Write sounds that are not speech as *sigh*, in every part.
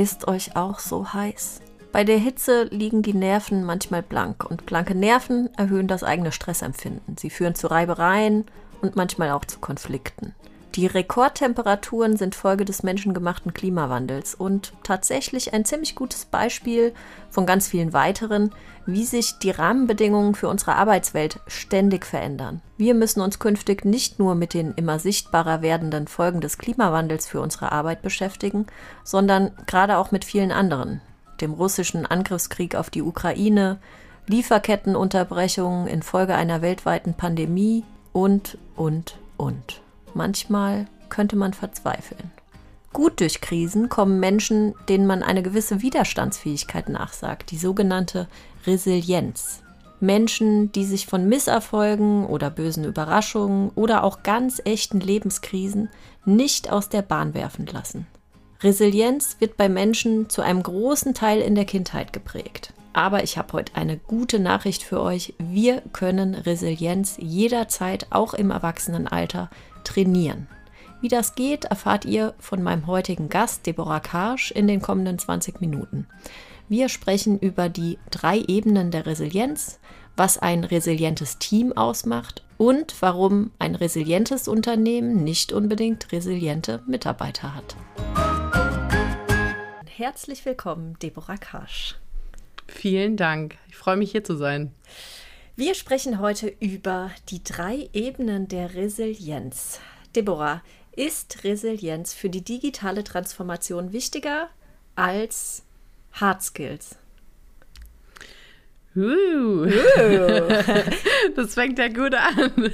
Ist euch auch so heiß? Bei der Hitze liegen die Nerven manchmal blank und blanke Nerven erhöhen das eigene Stressempfinden. Sie führen zu Reibereien und manchmal auch zu Konflikten. Die Rekordtemperaturen sind Folge des menschengemachten Klimawandels und tatsächlich ein ziemlich gutes Beispiel von ganz vielen weiteren, wie sich die Rahmenbedingungen für unsere Arbeitswelt ständig verändern. Wir müssen uns künftig nicht nur mit den immer sichtbarer werdenden Folgen des Klimawandels für unsere Arbeit beschäftigen, sondern gerade auch mit vielen anderen. Dem russischen Angriffskrieg auf die Ukraine, Lieferkettenunterbrechungen infolge einer weltweiten Pandemie und, und, und. Manchmal könnte man verzweifeln. Gut durch Krisen kommen Menschen, denen man eine gewisse Widerstandsfähigkeit nachsagt, die sogenannte Resilienz. Menschen, die sich von Misserfolgen oder bösen Überraschungen oder auch ganz echten Lebenskrisen nicht aus der Bahn werfen lassen. Resilienz wird bei Menschen zu einem großen Teil in der Kindheit geprägt. Aber ich habe heute eine gute Nachricht für euch. Wir können Resilienz jederzeit, auch im Erwachsenenalter, trainieren. Wie das geht, erfahrt ihr von meinem heutigen Gast, Deborah Karsch, in den kommenden 20 Minuten. Wir sprechen über die drei Ebenen der Resilienz, was ein resilientes Team ausmacht und warum ein resilientes Unternehmen nicht unbedingt resiliente Mitarbeiter hat. Herzlich willkommen, Deborah Karsch. Vielen Dank. Ich freue mich hier zu sein. Wir sprechen heute über die drei Ebenen der Resilienz. Deborah, ist Resilienz für die digitale Transformation wichtiger als Hard Skills? Uh. *laughs* das fängt ja gut an.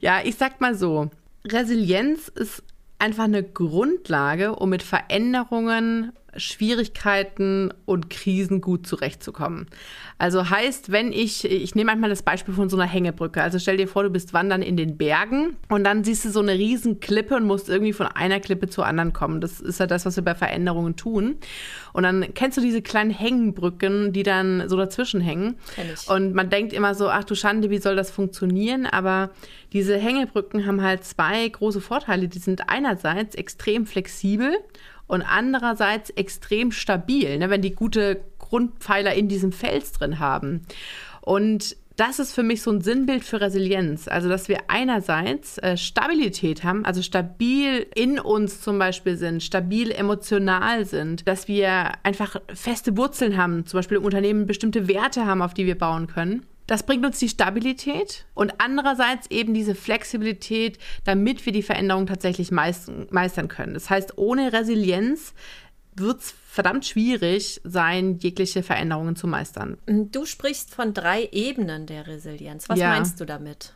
ja, ich sag mal so, Resilienz ist einfach eine Grundlage, um mit Veränderungen Schwierigkeiten und Krisen gut zurechtzukommen. Also heißt, wenn ich, ich nehme manchmal das Beispiel von so einer Hängebrücke. Also stell dir vor, du bist wandern in den Bergen und dann siehst du so eine riesen Klippe und musst irgendwie von einer Klippe zur anderen kommen. Das ist ja das, was wir bei Veränderungen tun. Und dann kennst du diese kleinen Hängenbrücken, die dann so dazwischen hängen. Und man denkt immer so, ach du Schande, wie soll das funktionieren? Aber diese Hängebrücken haben halt zwei große Vorteile. Die sind einerseits extrem flexibel und andererseits extrem stabil, ne, wenn die gute Grundpfeiler in diesem Fels drin haben. Und das ist für mich so ein Sinnbild für Resilienz. Also, dass wir einerseits äh, Stabilität haben, also stabil in uns zum Beispiel sind, stabil emotional sind, dass wir einfach feste Wurzeln haben, zum Beispiel im Unternehmen bestimmte Werte haben, auf die wir bauen können. Das bringt uns die Stabilität und andererseits eben diese Flexibilität, damit wir die Veränderung tatsächlich meistern können. Das heißt, ohne Resilienz wird es verdammt schwierig sein, jegliche Veränderungen zu meistern. Du sprichst von drei Ebenen der Resilienz. Was ja. meinst du damit?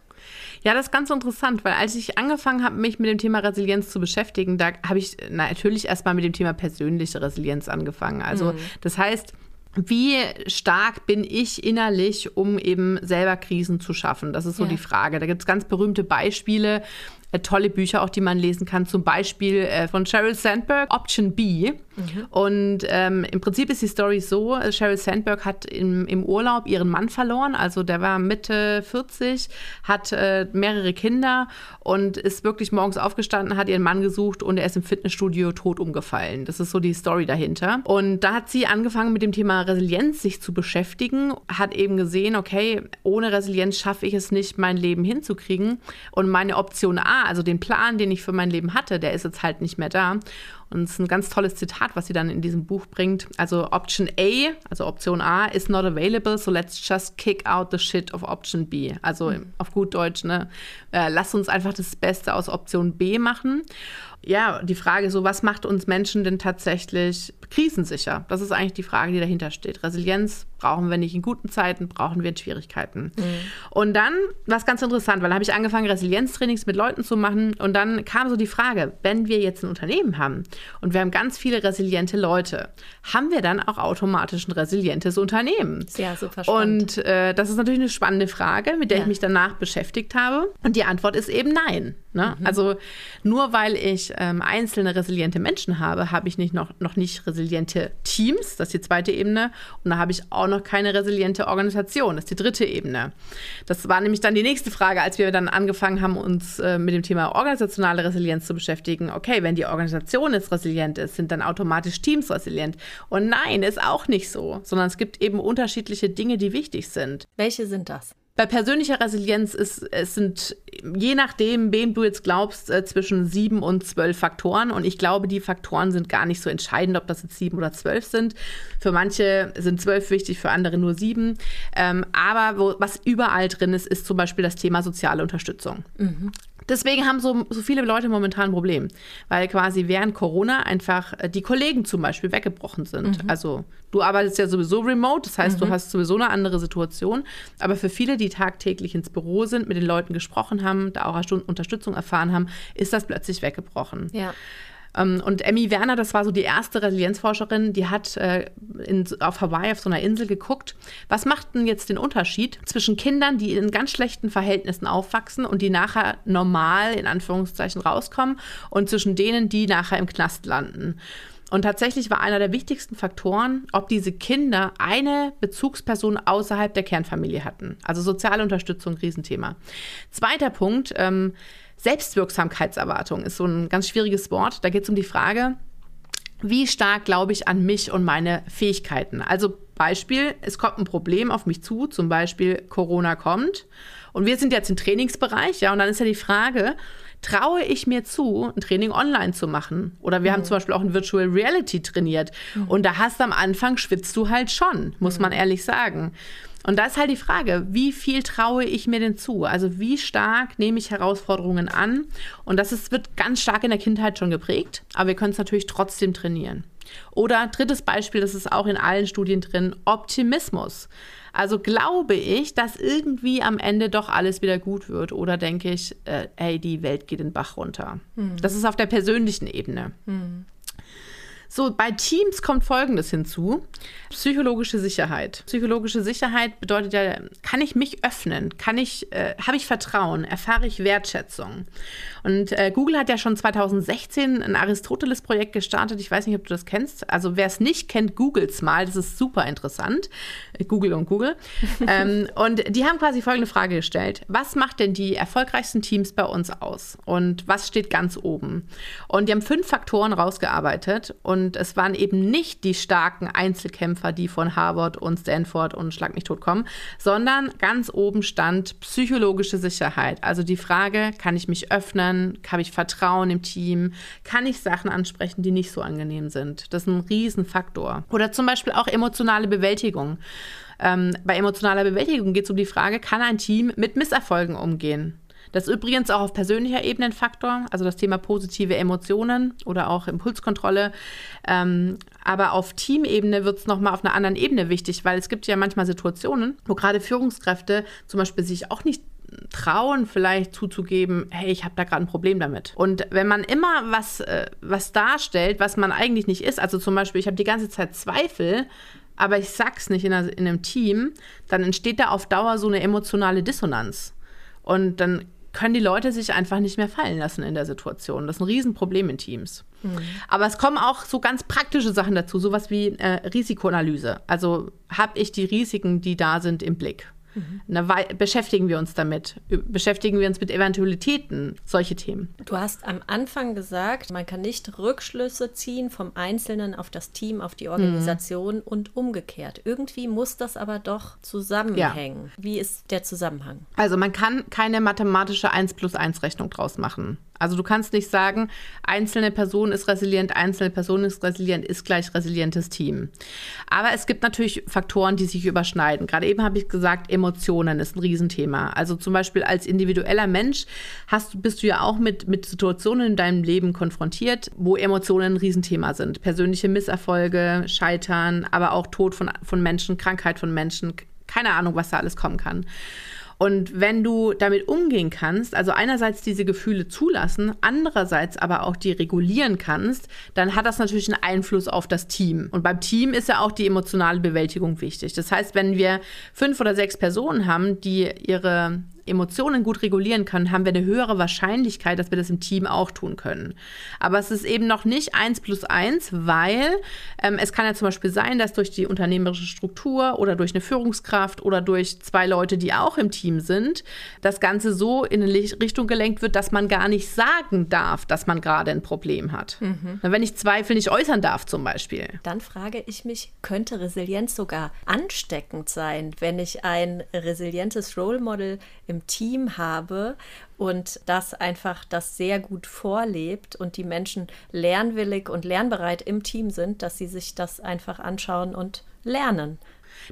Ja, das ist ganz interessant, weil als ich angefangen habe, mich mit dem Thema Resilienz zu beschäftigen, da habe ich natürlich erstmal mit dem Thema persönliche Resilienz angefangen. Also mhm. das heißt, wie stark bin ich innerlich, um eben selber Krisen zu schaffen? Das ist so ja. die Frage. Da gibt es ganz berühmte Beispiele. Äh, tolle Bücher auch, die man lesen kann. Zum Beispiel äh, von Sheryl Sandberg, Option B. Mhm. Und ähm, im Prinzip ist die Story so, Sheryl Sandberg hat im, im Urlaub ihren Mann verloren. Also der war Mitte 40, hat äh, mehrere Kinder und ist wirklich morgens aufgestanden, hat ihren Mann gesucht und er ist im Fitnessstudio tot umgefallen. Das ist so die Story dahinter. Und da hat sie angefangen mit dem Thema Resilienz sich zu beschäftigen, hat eben gesehen, okay, ohne Resilienz schaffe ich es nicht, mein Leben hinzukriegen. Und meine Option A, also den Plan, den ich für mein Leben hatte, der ist jetzt halt nicht mehr da. Und es ist ein ganz tolles Zitat, was sie dann in diesem Buch bringt. Also Option A, also Option A, is not available, so let's just kick out the shit of Option B. Also mhm. auf gut Deutsch, ne? Äh, lass uns einfach das Beste aus Option B machen ja, die Frage so, was macht uns Menschen denn tatsächlich krisensicher? Das ist eigentlich die Frage, die dahinter steht. Resilienz brauchen wir nicht in guten Zeiten, brauchen wir in Schwierigkeiten. Mhm. Und dann, was ganz interessant, weil da habe ich angefangen, Resilienztrainings mit Leuten zu machen und dann kam so die Frage, wenn wir jetzt ein Unternehmen haben und wir haben ganz viele resiliente Leute, haben wir dann auch automatisch ein resilientes Unternehmen? Ja, super spannend. Und äh, das ist natürlich eine spannende Frage, mit der ja. ich mich danach beschäftigt habe. Und die Antwort ist eben nein. Ne? Mhm. Also nur weil ich ähm, einzelne resiliente Menschen habe, habe ich nicht noch, noch nicht resiliente Teams, das ist die zweite Ebene. Und da habe ich auch noch keine resiliente Organisation, das ist die dritte Ebene. Das war nämlich dann die nächste Frage, als wir dann angefangen haben, uns äh, mit dem Thema organisationale Resilienz zu beschäftigen. Okay, wenn die Organisation jetzt resilient ist, sind dann automatisch Teams resilient. Und nein, ist auch nicht so, sondern es gibt eben unterschiedliche Dinge, die wichtig sind. Welche sind das? Bei persönlicher Resilienz ist, es sind, je nachdem, wem du jetzt glaubst, äh, zwischen sieben und zwölf Faktoren. Und ich glaube, die Faktoren sind gar nicht so entscheidend, ob das jetzt sieben oder zwölf sind. Für manche sind zwölf wichtig, für andere nur sieben. Ähm, aber wo, was überall drin ist, ist zum Beispiel das Thema soziale Unterstützung. Mhm. Deswegen haben so, so viele Leute momentan ein Problem, weil quasi während Corona einfach äh, die Kollegen zum Beispiel weggebrochen sind. Mhm. Also du arbeitest ja sowieso remote, das heißt, mhm. du hast sowieso eine andere Situation. Aber für viele, die tagtäglich ins Büro sind, mit den Leuten gesprochen haben, da auch Unterstützung erfahren haben, ist das plötzlich weggebrochen. Ja. Ähm, und Emmy Werner, das war so die erste Resilienzforscherin, die hat äh, in, auf Hawaii auf so einer Insel geguckt, was macht denn jetzt den Unterschied zwischen Kindern, die in ganz schlechten Verhältnissen aufwachsen und die nachher normal in Anführungszeichen rauskommen und zwischen denen, die nachher im Knast landen. Und tatsächlich war einer der wichtigsten Faktoren, ob diese Kinder eine Bezugsperson außerhalb der Kernfamilie hatten. Also soziale Unterstützung, Riesenthema. Zweiter Punkt, ähm, Selbstwirksamkeitserwartung ist so ein ganz schwieriges Wort. Da geht es um die Frage, wie stark glaube ich an mich und meine Fähigkeiten? Also Beispiel, es kommt ein Problem auf mich zu, zum Beispiel Corona kommt und wir sind jetzt im Trainingsbereich, ja, und dann ist ja die Frage, traue ich mir zu, ein Training online zu machen? Oder wir mhm. haben zum Beispiel auch in Virtual Reality trainiert mhm. und da hast du am Anfang schwitzt du halt schon, muss mhm. man ehrlich sagen. Und da ist halt die Frage, wie viel traue ich mir denn zu? Also wie stark nehme ich Herausforderungen an? Und das ist, wird ganz stark in der Kindheit schon geprägt, aber wir können es natürlich trotzdem trainieren. Oder drittes Beispiel, das ist auch in allen Studien drin, Optimismus. Also glaube ich, dass irgendwie am Ende doch alles wieder gut wird oder denke ich, äh, ey, die Welt geht den Bach runter. Hm. Das ist auf der persönlichen Ebene. Hm. So, bei Teams kommt Folgendes hinzu. Psychologische Sicherheit. Psychologische Sicherheit bedeutet ja, kann ich mich öffnen? Kann ich, äh, habe ich Vertrauen? Erfahre ich Wertschätzung? Und äh, Google hat ja schon 2016 ein Aristoteles-Projekt gestartet. Ich weiß nicht, ob du das kennst. Also wer es nicht kennt, googles mal. Das ist super interessant. Google und Google. *laughs* ähm, und die haben quasi folgende Frage gestellt. Was macht denn die erfolgreichsten Teams bei uns aus? Und was steht ganz oben? Und die haben fünf Faktoren rausgearbeitet. Und und es waren eben nicht die starken Einzelkämpfer, die von Harvard und Stanford und Schlag mich tot kommen, sondern ganz oben stand psychologische Sicherheit. Also die Frage, kann ich mich öffnen? Habe ich Vertrauen im Team? Kann ich Sachen ansprechen, die nicht so angenehm sind? Das ist ein Riesenfaktor. Oder zum Beispiel auch emotionale Bewältigung. Ähm, bei emotionaler Bewältigung geht es um die Frage, kann ein Team mit Misserfolgen umgehen? Das ist übrigens auch auf persönlicher Ebene ein Faktor, also das Thema positive Emotionen oder auch Impulskontrolle. Ähm, aber auf Teamebene wird es nochmal auf einer anderen Ebene wichtig, weil es gibt ja manchmal Situationen, wo gerade Führungskräfte zum Beispiel sich auch nicht trauen, vielleicht zuzugeben, hey, ich habe da gerade ein Problem damit. Und wenn man immer was, äh, was darstellt, was man eigentlich nicht ist, also zum Beispiel, ich habe die ganze Zeit Zweifel, aber ich sag's nicht in, einer, in einem Team, dann entsteht da auf Dauer so eine emotionale Dissonanz. Und dann können die Leute sich einfach nicht mehr fallen lassen in der Situation. Das ist ein Riesenproblem in Teams. Mhm. Aber es kommen auch so ganz praktische Sachen dazu, sowas wie äh, Risikoanalyse. Also habe ich die Risiken, die da sind, im Blick? Mhm. Na, beschäftigen wir uns damit? Beschäftigen wir uns mit Eventualitäten? Solche Themen. Du hast am Anfang gesagt, man kann nicht Rückschlüsse ziehen vom Einzelnen auf das Team, auf die Organisation mhm. und umgekehrt. Irgendwie muss das aber doch zusammenhängen. Ja. Wie ist der Zusammenhang? Also man kann keine mathematische 1 plus 1 Rechnung draus machen. Also du kannst nicht sagen, einzelne Person ist resilient, einzelne Person ist resilient, ist gleich resilientes Team. Aber es gibt natürlich Faktoren, die sich überschneiden. Gerade eben habe ich gesagt, Emotionen ist ein Riesenthema. Also zum Beispiel als individueller Mensch hast, bist du ja auch mit, mit Situationen in deinem Leben konfrontiert, wo Emotionen ein Riesenthema sind. Persönliche Misserfolge, Scheitern, aber auch Tod von, von Menschen, Krankheit von Menschen, keine Ahnung, was da alles kommen kann. Und wenn du damit umgehen kannst, also einerseits diese Gefühle zulassen, andererseits aber auch die regulieren kannst, dann hat das natürlich einen Einfluss auf das Team. Und beim Team ist ja auch die emotionale Bewältigung wichtig. Das heißt, wenn wir fünf oder sechs Personen haben, die ihre Emotionen gut regulieren können, haben wir eine höhere Wahrscheinlichkeit, dass wir das im Team auch tun können. Aber es ist eben noch nicht eins plus eins, weil ähm, es kann ja zum Beispiel sein, dass durch die unternehmerische Struktur oder durch eine Führungskraft oder durch zwei Leute, die auch im Team sind, das Ganze so in eine Richtung gelenkt wird, dass man gar nicht sagen darf, dass man gerade ein Problem hat. Mhm. Wenn ich Zweifel nicht äußern darf zum Beispiel. Dann frage ich mich, könnte Resilienz sogar ansteckend sein, wenn ich ein resilientes Role Model im Team habe und das einfach das sehr gut vorlebt und die Menschen lernwillig und lernbereit im Team sind, dass sie sich das einfach anschauen und lernen.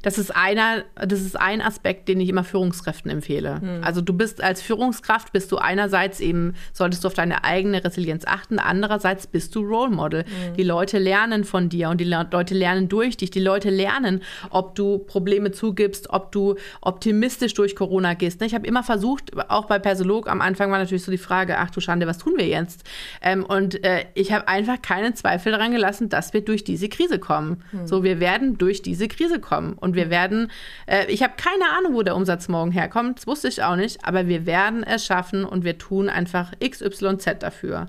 Das ist einer, das ist ein Aspekt, den ich immer Führungskräften empfehle. Mhm. Also du bist als Führungskraft bist du einerseits eben solltest du auf deine eigene Resilienz achten, andererseits bist du Role Model. Mhm. Die Leute lernen von dir und die Leute lernen durch dich. Die Leute lernen, ob du Probleme zugibst, ob du optimistisch durch Corona gehst. Ich habe immer versucht, auch bei Persolog am Anfang war natürlich so die Frage, ach du Schande, was tun wir jetzt? Ähm, und äh, ich habe einfach keinen Zweifel daran gelassen, dass wir durch diese Krise kommen. Mhm. So, wir werden durch diese Krise kommen. Und wir werden, äh, ich habe keine Ahnung, wo der Umsatz morgen herkommt, das wusste ich auch nicht, aber wir werden es schaffen und wir tun einfach XYZ dafür.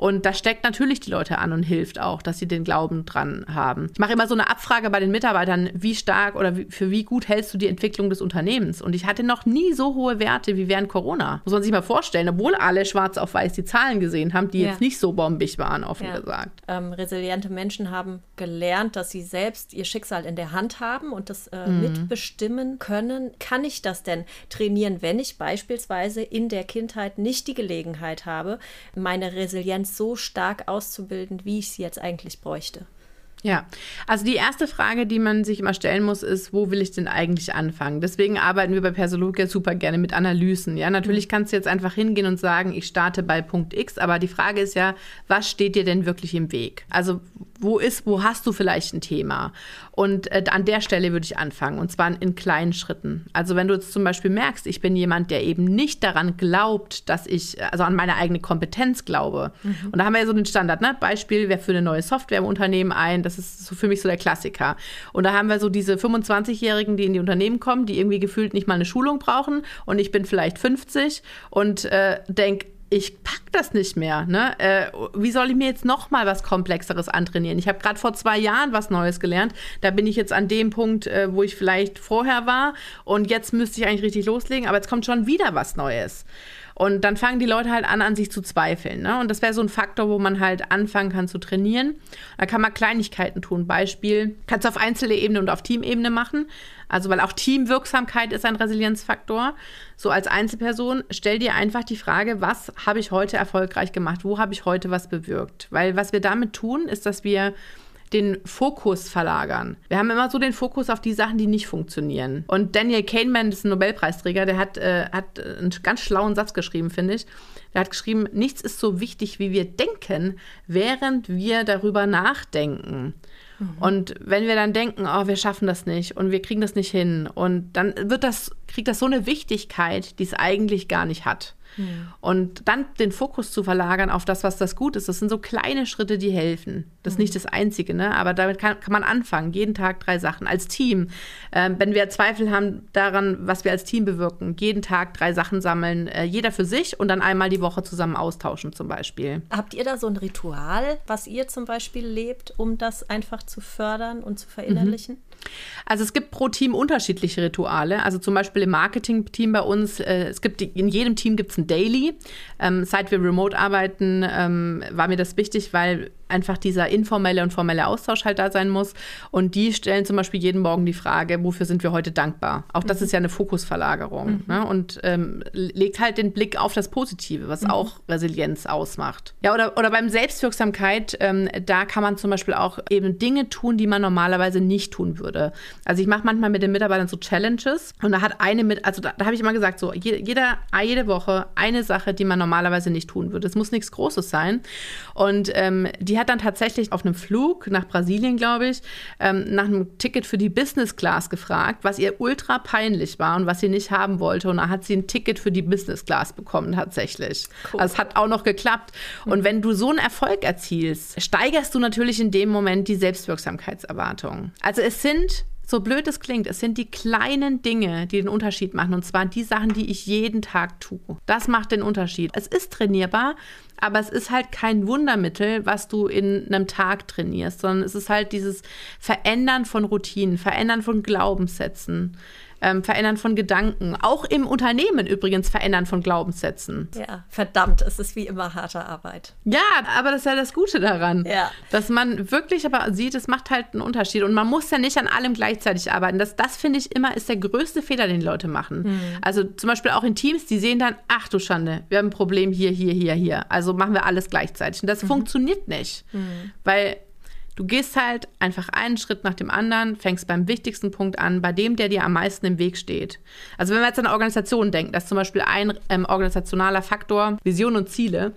Und das steckt natürlich die Leute an und hilft auch, dass sie den Glauben dran haben. Ich mache immer so eine Abfrage bei den Mitarbeitern, wie stark oder wie, für wie gut hältst du die Entwicklung des Unternehmens? Und ich hatte noch nie so hohe Werte wie während Corona. Muss man sich mal vorstellen, obwohl alle schwarz auf weiß die Zahlen gesehen haben, die ja. jetzt nicht so bombig waren, offen ja. gesagt. Ähm, resiliente Menschen haben gelernt, dass sie selbst ihr Schicksal in der Hand haben und das äh, mhm. mitbestimmen können. Kann ich das denn trainieren, wenn ich beispielsweise in der Kindheit nicht die Gelegenheit habe, meine Resilienz so stark auszubilden, wie ich sie jetzt eigentlich bräuchte. Ja, also die erste Frage, die man sich immer stellen muss, ist, wo will ich denn eigentlich anfangen? Deswegen arbeiten wir bei Persologia super gerne mit Analysen. Ja, natürlich mhm. kannst du jetzt einfach hingehen und sagen, ich starte bei Punkt X, aber die Frage ist ja, was steht dir denn wirklich im Weg? Also wo ist, wo hast du vielleicht ein Thema? Und äh, an der Stelle würde ich anfangen und zwar in kleinen Schritten. Also wenn du jetzt zum Beispiel merkst, ich bin jemand, der eben nicht daran glaubt, dass ich, also an meine eigene Kompetenz glaube. Mhm. Und da haben wir ja so den Standard, ne? Beispiel, wer für eine neue Software im Unternehmen ein, das ist so für mich so der Klassiker. Und da haben wir so diese 25-Jährigen, die in die Unternehmen kommen, die irgendwie gefühlt nicht mal eine Schulung brauchen. Und ich bin vielleicht 50 und äh, denke, ich pack das nicht mehr. Ne? Äh, wie soll ich mir jetzt noch mal was Komplexeres antrainieren? Ich habe gerade vor zwei Jahren was Neues gelernt. Da bin ich jetzt an dem Punkt, äh, wo ich vielleicht vorher war. Und jetzt müsste ich eigentlich richtig loslegen. Aber jetzt kommt schon wieder was Neues. Und dann fangen die Leute halt an, an sich zu zweifeln. Ne? Und das wäre so ein Faktor, wo man halt anfangen kann zu trainieren. Da kann man Kleinigkeiten tun. Beispiel, kannst du auf Einzelebene und auf Teamebene machen. Also, weil auch Teamwirksamkeit ist ein Resilienzfaktor. So als Einzelperson, stell dir einfach die Frage, was habe ich heute erfolgreich gemacht? Wo habe ich heute was bewirkt? Weil was wir damit tun, ist, dass wir den Fokus verlagern. Wir haben immer so den Fokus auf die Sachen, die nicht funktionieren. Und Daniel Kahneman ist ein Nobelpreisträger, der hat, äh, hat einen ganz schlauen Satz geschrieben, finde ich. Der hat geschrieben, nichts ist so wichtig, wie wir denken, während wir darüber nachdenken. Mhm. Und wenn wir dann denken, oh, wir schaffen das nicht und wir kriegen das nicht hin, und dann wird das, kriegt das so eine Wichtigkeit, die es eigentlich gar nicht hat. Mhm. Und dann den Fokus zu verlagern auf das, was das gut ist, das sind so kleine Schritte, die helfen. Das ist mhm. nicht das Einzige, ne? aber damit kann, kann, man anfangen. Jeden Tag drei Sachen als Team. Ähm, wenn wir Zweifel haben daran, was wir als Team bewirken, jeden Tag drei Sachen sammeln, äh, jeder für sich und dann einmal die Woche zusammen austauschen zum Beispiel. Habt ihr da so ein Ritual, was ihr zum Beispiel lebt, um das einfach zu fördern und zu verinnerlichen? Mhm. Also es gibt pro Team unterschiedliche Rituale. Also zum Beispiel im Marketing-Team bei uns, äh, es gibt in jedem Team gibt es ein Daily. Ähm, seit wir remote arbeiten, ähm, war mir das wichtig, weil einfach dieser informelle und formelle Austausch halt da sein muss. Und die stellen zum Beispiel jeden Morgen die Frage, wofür sind wir heute dankbar? Auch das mhm. ist ja eine Fokusverlagerung. Mhm. Ne? Und ähm, legt halt den Blick auf das Positive, was mhm. auch Resilienz ausmacht. Ja, oder, oder beim Selbstwirksamkeit, ähm, da kann man zum Beispiel auch eben Dinge tun, die man normalerweise nicht tun würde. Also ich mache manchmal mit den Mitarbeitern so Challenges und da hat eine mit, also da, da habe ich immer gesagt, so jeder, jede Woche eine Sache, die man normalerweise nicht tun würde. Es muss nichts Großes sein. Und ähm, die hat dann tatsächlich auf einem Flug nach Brasilien, glaube ich, ähm, nach einem Ticket für die Business Class gefragt, was ihr ultra peinlich war und was sie nicht haben wollte. Und da hat sie ein Ticket für die Business Class bekommen, tatsächlich. Cool. Also es hat auch noch geklappt. Mhm. Und wenn du so einen Erfolg erzielst, steigerst du natürlich in dem Moment die Selbstwirksamkeitserwartung. Also es sind so blöd es klingt, es sind die kleinen Dinge, die den Unterschied machen. Und zwar die Sachen, die ich jeden Tag tue. Das macht den Unterschied. Es ist trainierbar, aber es ist halt kein Wundermittel, was du in einem Tag trainierst, sondern es ist halt dieses Verändern von Routinen, Verändern von Glaubenssätzen ähm, Verändern von Gedanken. Auch im Unternehmen übrigens Verändern von Glaubenssätzen. Ja, verdammt, es ist wie immer harte Arbeit. Ja, aber das ist ja das Gute daran. Ja. Dass man wirklich aber sieht, es macht halt einen Unterschied. Und man muss ja nicht an allem gleichzeitig arbeiten. Das, das finde ich immer, ist der größte Fehler, den Leute machen. Mhm. Also zum Beispiel auch in Teams, die sehen dann, ach du Schande, wir haben ein Problem hier, hier, hier, hier. Also machen wir alles gleichzeitig. Und das mhm. funktioniert nicht. Mhm. Weil Du gehst halt einfach einen Schritt nach dem anderen, fängst beim wichtigsten Punkt an, bei dem, der dir am meisten im Weg steht. Also wenn wir jetzt an Organisationen denken, das ist zum Beispiel ein ähm, organisationaler Faktor Vision und Ziele.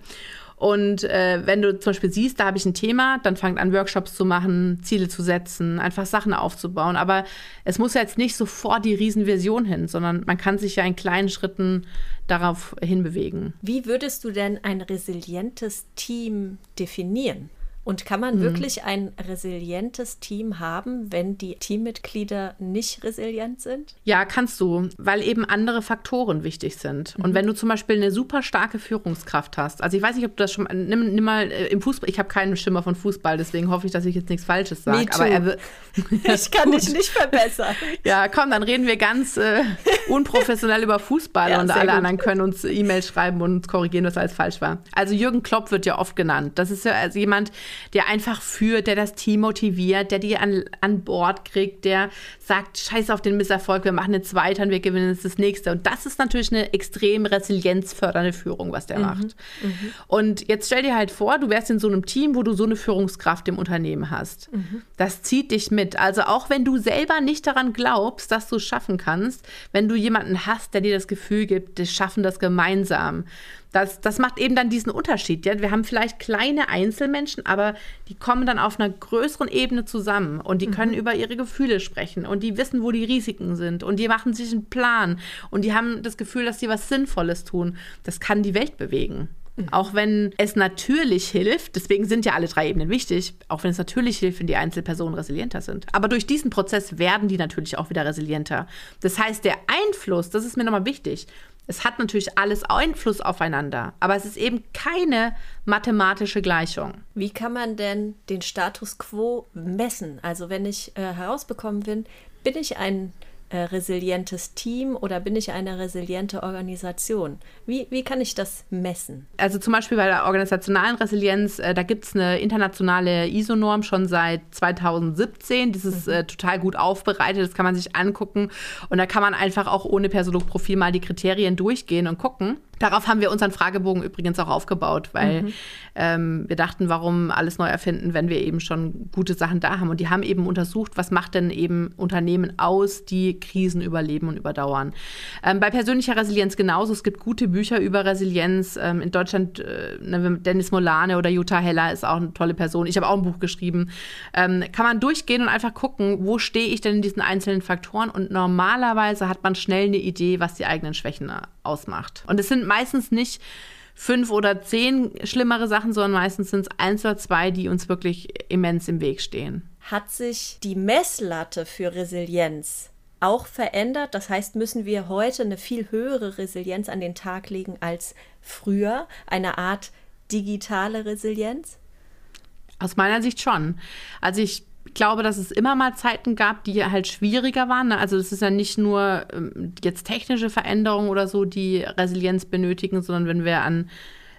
Und äh, wenn du zum Beispiel siehst, da habe ich ein Thema, dann fangt an, Workshops zu machen, Ziele zu setzen, einfach Sachen aufzubauen. Aber es muss ja jetzt nicht sofort die Riesenvision hin, sondern man kann sich ja in kleinen Schritten darauf hinbewegen. Wie würdest du denn ein resilientes Team definieren? Und kann man mhm. wirklich ein resilientes Team haben, wenn die Teammitglieder nicht resilient sind? Ja, kannst du, weil eben andere Faktoren wichtig sind. Mhm. Und wenn du zum Beispiel eine super starke Führungskraft hast, also ich weiß nicht, ob du das schon, nimm, nimm mal äh, im Fußball, ich habe keinen Schimmer von Fußball, deswegen hoffe ich, dass ich jetzt nichts Falsches sage. Aber er *laughs* *laughs* ich kann dich nicht verbessern. *laughs* Ja, komm, dann reden wir ganz äh, unprofessionell über Fußball ja, und alle gut. anderen können uns E-Mails schreiben und uns korrigieren, was alles falsch war. Also Jürgen Klopp wird ja oft genannt. Das ist ja also jemand, der einfach führt, der das Team motiviert, der die an, an Bord kriegt, der sagt, scheiß auf den Misserfolg, wir machen jetzt weiter und wir gewinnen jetzt das nächste. Und das ist natürlich eine extrem resilienzfördernde Führung, was der mhm. macht. Mhm. Und jetzt stell dir halt vor, du wärst in so einem Team, wo du so eine Führungskraft im Unternehmen hast. Mhm. Das zieht dich mit. Also auch wenn du selber nicht daran glaubst, dass du es schaffen kannst, wenn du jemanden hast, der dir das Gefühl gibt, wir schaffen das gemeinsam, das, das macht eben dann diesen Unterschied. Ja? Wir haben vielleicht kleine Einzelmenschen, aber die kommen dann auf einer größeren Ebene zusammen und die können mhm. über ihre Gefühle sprechen und die wissen, wo die Risiken sind und die machen sich einen Plan und die haben das Gefühl, dass sie was Sinnvolles tun. Das kann die Welt bewegen. Mhm. Auch wenn es natürlich hilft, deswegen sind ja alle drei Ebenen wichtig, auch wenn es natürlich hilft, wenn die Einzelpersonen resilienter sind. Aber durch diesen Prozess werden die natürlich auch wieder resilienter. Das heißt, der Einfluss, das ist mir nochmal wichtig, es hat natürlich alles Einfluss aufeinander, aber es ist eben keine mathematische Gleichung. Wie kann man denn den Status quo messen? Also wenn ich äh, herausbekommen bin, bin ich ein äh, resilientes Team oder bin ich eine resiliente Organisation? Wie, wie kann ich das messen? Also zum Beispiel bei der organisationalen Resilienz, äh, da gibt es eine internationale ISO-Norm schon seit 2017. Das ist mhm. äh, total gut aufbereitet, das kann man sich angucken. Und da kann man einfach auch ohne Personalprofil mal die Kriterien durchgehen und gucken. Darauf haben wir unseren Fragebogen übrigens auch aufgebaut, weil mhm. ähm, wir dachten, warum alles neu erfinden, wenn wir eben schon gute Sachen da haben. Und die haben eben untersucht, was macht denn eben Unternehmen aus, die Krisen überleben und überdauern. Ähm, bei persönlicher Resilienz genauso. Es gibt gute Bücher über Resilienz. Ähm, in Deutschland, äh, ne, Dennis Molane oder Jutta Heller ist auch eine tolle Person. Ich habe auch ein Buch geschrieben. Ähm, kann man durchgehen und einfach gucken, wo stehe ich denn in diesen einzelnen Faktoren? Und normalerweise hat man schnell eine Idee, was die eigenen Schwächen ausmacht. Und es sind meistens nicht fünf oder zehn schlimmere Sachen, sondern meistens sind es eins oder zwei, die uns wirklich immens im Weg stehen. Hat sich die Messlatte für Resilienz auch verändert? Das heißt, müssen wir heute eine viel höhere Resilienz an den Tag legen als früher? Eine Art digitale Resilienz? Aus meiner Sicht schon. Also ich glaube, dass es immer mal Zeiten gab, die halt schwieriger waren. Ne? Also es ist ja nicht nur ähm, jetzt technische Veränderungen oder so, die Resilienz benötigen, sondern wenn wir an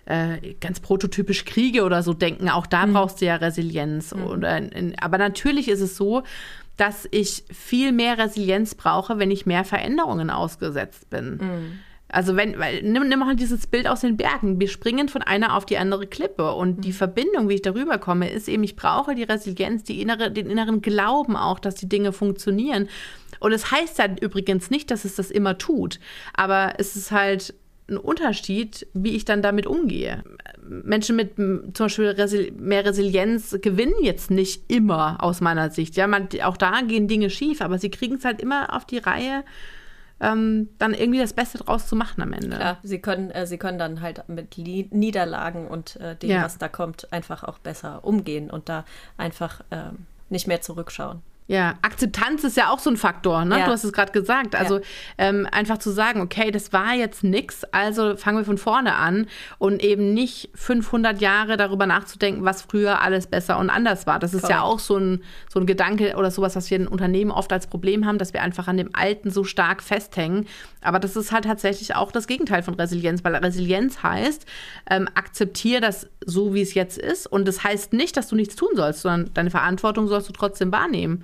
äh, ganz prototypisch Kriege oder so denken, auch da mhm. brauchst du ja Resilienz. Mhm. Oder in, aber natürlich ist es so, dass ich viel mehr Resilienz brauche, wenn ich mehr Veränderungen ausgesetzt bin. Mhm. Also wenn, weil, nimm, nimm mal dieses Bild aus den Bergen. Wir springen von einer auf die andere Klippe und mhm. die Verbindung, wie ich darüber komme, ist eben, ich brauche die Resilienz, die innere, den inneren Glauben auch, dass die Dinge funktionieren. Und es das heißt dann übrigens nicht, dass es das immer tut, aber es ist halt ein Unterschied, wie ich dann damit umgehe. Menschen mit zum Beispiel Resil mehr Resilienz gewinnen jetzt nicht immer aus meiner Sicht. Ja, man, auch da gehen Dinge schief, aber sie kriegen es halt immer auf die Reihe, ähm, dann irgendwie das Beste draus zu machen am Ende. Klar, sie können, äh, sie können dann halt mit Niederlagen und äh, dem, ja. was da kommt, einfach auch besser umgehen und da einfach äh, nicht mehr zurückschauen. Ja, Akzeptanz ist ja auch so ein Faktor, ne? Ja. Du hast es gerade gesagt. Also ja. ähm, einfach zu sagen, okay, das war jetzt nix, also fangen wir von vorne an und eben nicht 500 Jahre darüber nachzudenken, was früher alles besser und anders war. Das ist Correct. ja auch so ein, so ein Gedanke oder sowas, was wir in Unternehmen oft als Problem haben, dass wir einfach an dem Alten so stark festhängen. Aber das ist halt tatsächlich auch das Gegenteil von Resilienz, weil Resilienz heißt, ähm, akzeptiere das so, wie es jetzt ist. Und das heißt nicht, dass du nichts tun sollst, sondern deine Verantwortung sollst du trotzdem wahrnehmen.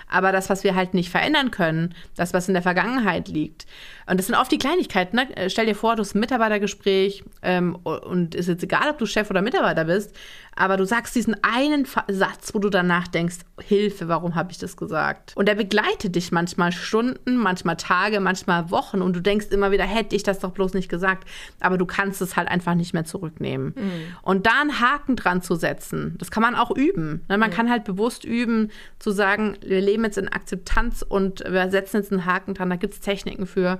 Aber das, was wir halt nicht verändern können, das, was in der Vergangenheit liegt, und das sind oft die Kleinigkeiten. Ne? Äh, stell dir vor, du hast ein Mitarbeitergespräch ähm, und ist jetzt egal, ob du Chef oder Mitarbeiter bist, aber du sagst diesen einen Satz, wo du danach denkst, Hilfe, warum habe ich das gesagt? Und der begleitet dich manchmal Stunden, manchmal Tage, manchmal Wochen und du denkst immer wieder, hätte ich das doch bloß nicht gesagt. Aber du kannst es halt einfach nicht mehr zurücknehmen. Mhm. Und da einen Haken dran zu setzen, das kann man auch üben. Ne? Man mhm. kann halt bewusst üben, zu sagen, wir leben jetzt in Akzeptanz und wir setzen jetzt einen Haken dran. Da gibt es Techniken für.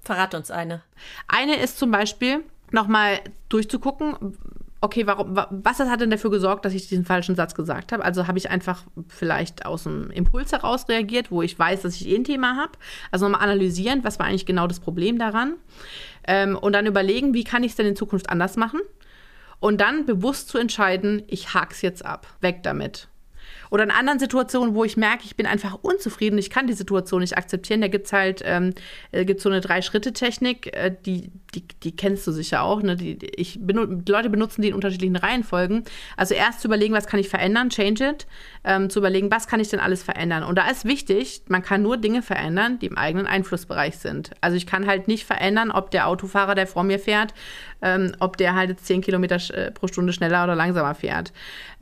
Verrat uns eine. Eine ist zum Beispiel, nochmal durchzugucken, okay, warum, was hat denn dafür gesorgt, dass ich diesen falschen Satz gesagt habe? Also habe ich einfach vielleicht aus einem Impuls heraus reagiert, wo ich weiß, dass ich eh ein Thema habe. Also nochmal analysieren, was war eigentlich genau das Problem daran? Ähm, und dann überlegen, wie kann ich es denn in Zukunft anders machen? Und dann bewusst zu entscheiden, ich hak's jetzt ab, weg damit. Oder in anderen Situationen, wo ich merke, ich bin einfach unzufrieden, ich kann die Situation nicht akzeptieren, da gibt es halt ähm, äh, gibt's so eine Drei-Schritte-Technik, äh, die, die, die kennst du sicher auch. Ne? Die, ich benut Leute benutzen die in unterschiedlichen Reihenfolgen. Also erst zu überlegen, was kann ich verändern, change it, ähm, zu überlegen, was kann ich denn alles verändern. Und da ist wichtig, man kann nur Dinge verändern, die im eigenen Einflussbereich sind. Also ich kann halt nicht verändern, ob der Autofahrer, der vor mir fährt, ähm, ob der halt jetzt 10 Kilometer äh, pro Stunde schneller oder langsamer fährt.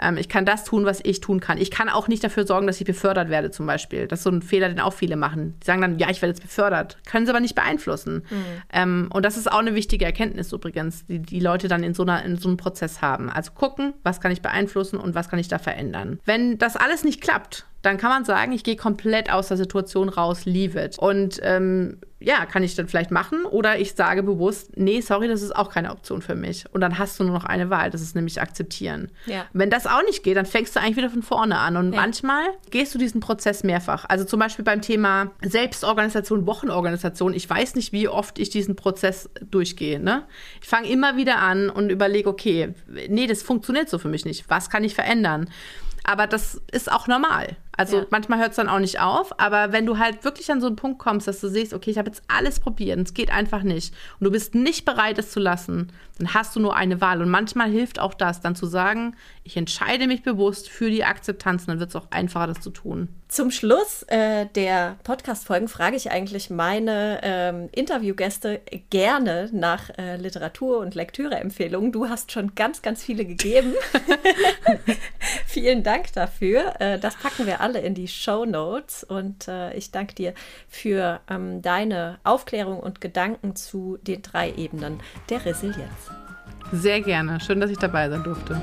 Ähm, ich kann das tun, was ich tun kann. Ich kann auch nicht dafür sorgen, dass ich befördert werde, zum Beispiel. Das ist so ein Fehler, den auch viele machen. Die sagen dann, ja, ich werde jetzt befördert. Können sie aber nicht beeinflussen. Mhm. Ähm, und das ist auch eine wichtige Erkenntnis übrigens, die die Leute dann in so, einer, in so einem Prozess haben. Also gucken, was kann ich beeinflussen und was kann ich da verändern. Wenn das alles nicht klappt, dann kann man sagen, ich gehe komplett aus der Situation raus, leave it. Und ähm, ja, kann ich dann vielleicht machen oder ich sage bewusst, nee, sorry, das ist auch keine Option für mich. Und dann hast du nur noch eine Wahl, das ist nämlich akzeptieren. Ja. Wenn das auch nicht geht, dann fängst du eigentlich wieder von vorne an. Und ja. manchmal gehst du diesen Prozess mehrfach. Also zum Beispiel beim Thema Selbstorganisation, Wochenorganisation. Ich weiß nicht, wie oft ich diesen Prozess durchgehe. Ne? Ich fange immer wieder an und überlege, okay, nee, das funktioniert so für mich nicht. Was kann ich verändern? Aber das ist auch normal. Also ja. manchmal hört es dann auch nicht auf, aber wenn du halt wirklich an so einen Punkt kommst, dass du siehst, okay, ich habe jetzt alles probiert und es geht einfach nicht und du bist nicht bereit, es zu lassen, dann hast du nur eine Wahl. Und manchmal hilft auch das, dann zu sagen, ich entscheide mich bewusst für die Akzeptanz, und dann wird es auch einfacher, das zu tun. Zum Schluss äh, der Podcast-Folgen frage ich eigentlich meine ähm, Interviewgäste gerne nach äh, Literatur- und Lektüre-Empfehlungen. Du hast schon ganz, ganz viele gegeben. *laughs* *laughs* Vielen Dank dafür. Äh, das packen wir alle in die Show Notes und äh, ich danke dir für ähm, deine Aufklärung und Gedanken zu den drei Ebenen der Resilienz. Sehr gerne. Schön, dass ich dabei sein durfte.